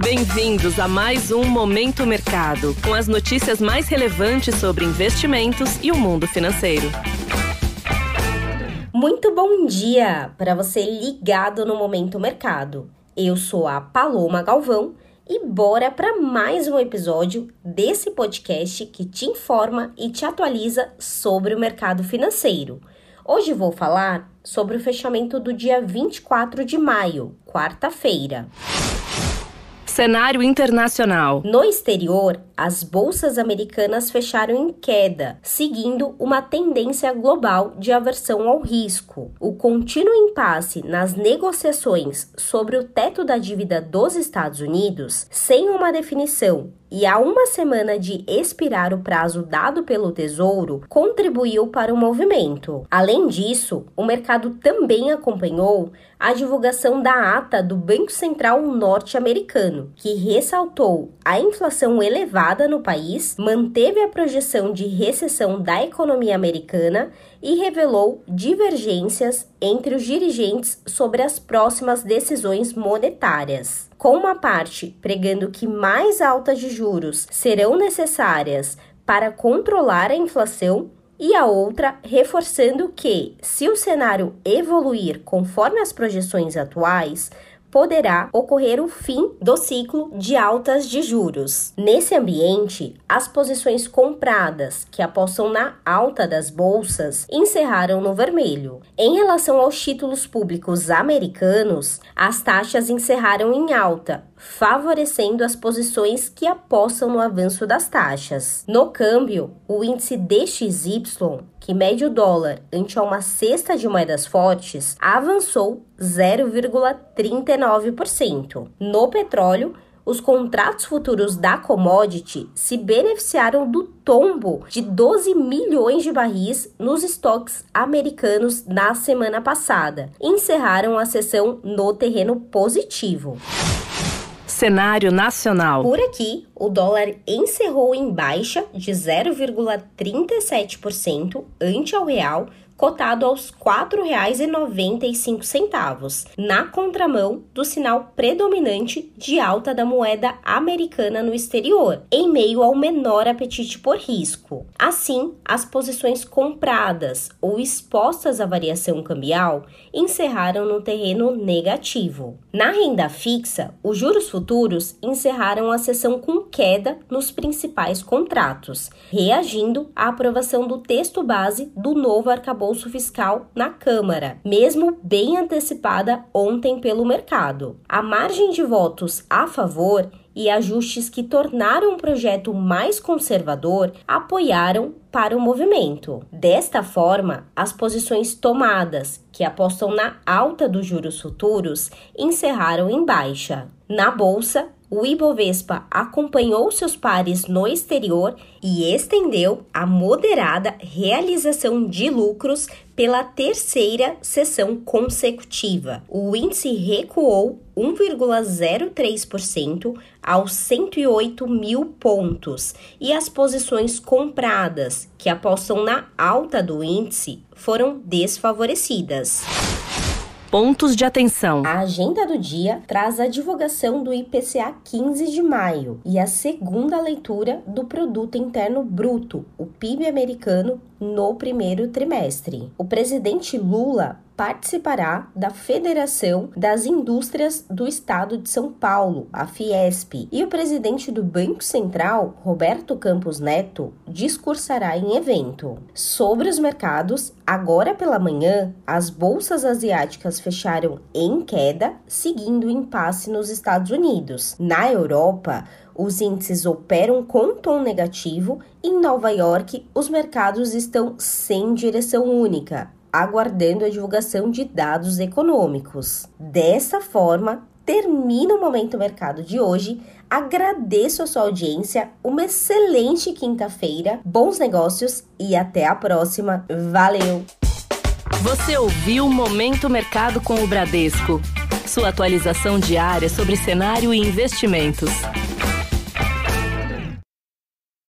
Bem-vindos a mais um Momento Mercado, com as notícias mais relevantes sobre investimentos e o mundo financeiro. Muito bom dia para você ligado no Momento Mercado. Eu sou a Paloma Galvão e bora para mais um episódio desse podcast que te informa e te atualiza sobre o mercado financeiro. Hoje vou falar sobre o fechamento do dia 24 de maio, quarta-feira. Cenário internacional. No exterior, as bolsas americanas fecharam em queda, seguindo uma tendência global de aversão ao risco. O contínuo impasse nas negociações sobre o teto da dívida dos Estados Unidos, sem uma definição e há uma semana de expirar o prazo dado pelo Tesouro, contribuiu para o movimento. Além disso, o mercado também acompanhou a divulgação da ata do Banco Central norte-americano, que ressaltou a inflação elevada no país, manteve a projeção de recessão da economia americana e revelou divergências entre os dirigentes sobre as próximas decisões monetárias. Com uma parte pregando que mais altas de juros serão necessárias para controlar a inflação e a outra reforçando que, se o cenário evoluir conforme as projeções atuais, poderá ocorrer o fim do ciclo de altas de juros. Nesse ambiente, as posições compradas, que apostam na alta das bolsas, encerraram no vermelho. Em relação aos títulos públicos americanos, as taxas encerraram em alta, favorecendo as posições que apostam no avanço das taxas. No câmbio, o índice DXY, que mede o dólar ante uma cesta de moedas fortes, avançou 0,39%. No petróleo, os contratos futuros da commodity se beneficiaram do tombo de 12 milhões de barris nos estoques americanos na semana passada. Encerraram a sessão no terreno positivo. Cenário nacional. Por aqui, o dólar encerrou em baixa de 0,37% ante ao real cotado aos R$ 4,95, na contramão do sinal predominante de alta da moeda americana no exterior, em meio ao menor apetite por risco. Assim, as posições compradas ou expostas à variação cambial encerraram no terreno negativo. Na renda fixa, os juros futuros encerraram a sessão com queda nos principais contratos, reagindo à aprovação do texto base do novo arcabouço arcabouço fiscal na Câmara, mesmo bem antecipada ontem pelo mercado. A margem de votos a favor e ajustes que tornaram o projeto mais conservador apoiaram para o movimento. Desta forma, as posições tomadas, que apostam na alta dos juros futuros, encerraram em baixa. Na bolsa, o Ibovespa acompanhou seus pares no exterior e estendeu a moderada realização de lucros pela terceira sessão consecutiva. O índice recuou 1,03% aos 108 mil pontos e as posições compradas, que apostam na alta do índice, foram desfavorecidas. Pontos de atenção. A agenda do dia traz a divulgação do IPCA 15 de maio e a segunda leitura do Produto Interno Bruto, o PIB americano, no primeiro trimestre. O presidente Lula participará da Federação das Indústrias do Estado de São Paulo, a Fiesp, e o presidente do Banco Central, Roberto Campos Neto, discursará em evento. Sobre os mercados, agora pela manhã, as bolsas asiáticas fecharam em queda, seguindo o impasse nos Estados Unidos. Na Europa, os índices operam com tom negativo. Em Nova York, os mercados estão sem direção única, aguardando a divulgação de dados econômicos. Dessa forma, termina o Momento Mercado de hoje. Agradeço a sua audiência, uma excelente quinta-feira, bons negócios e até a próxima. Valeu! Você ouviu o Momento Mercado com o Bradesco. Sua atualização diária sobre cenário e investimentos.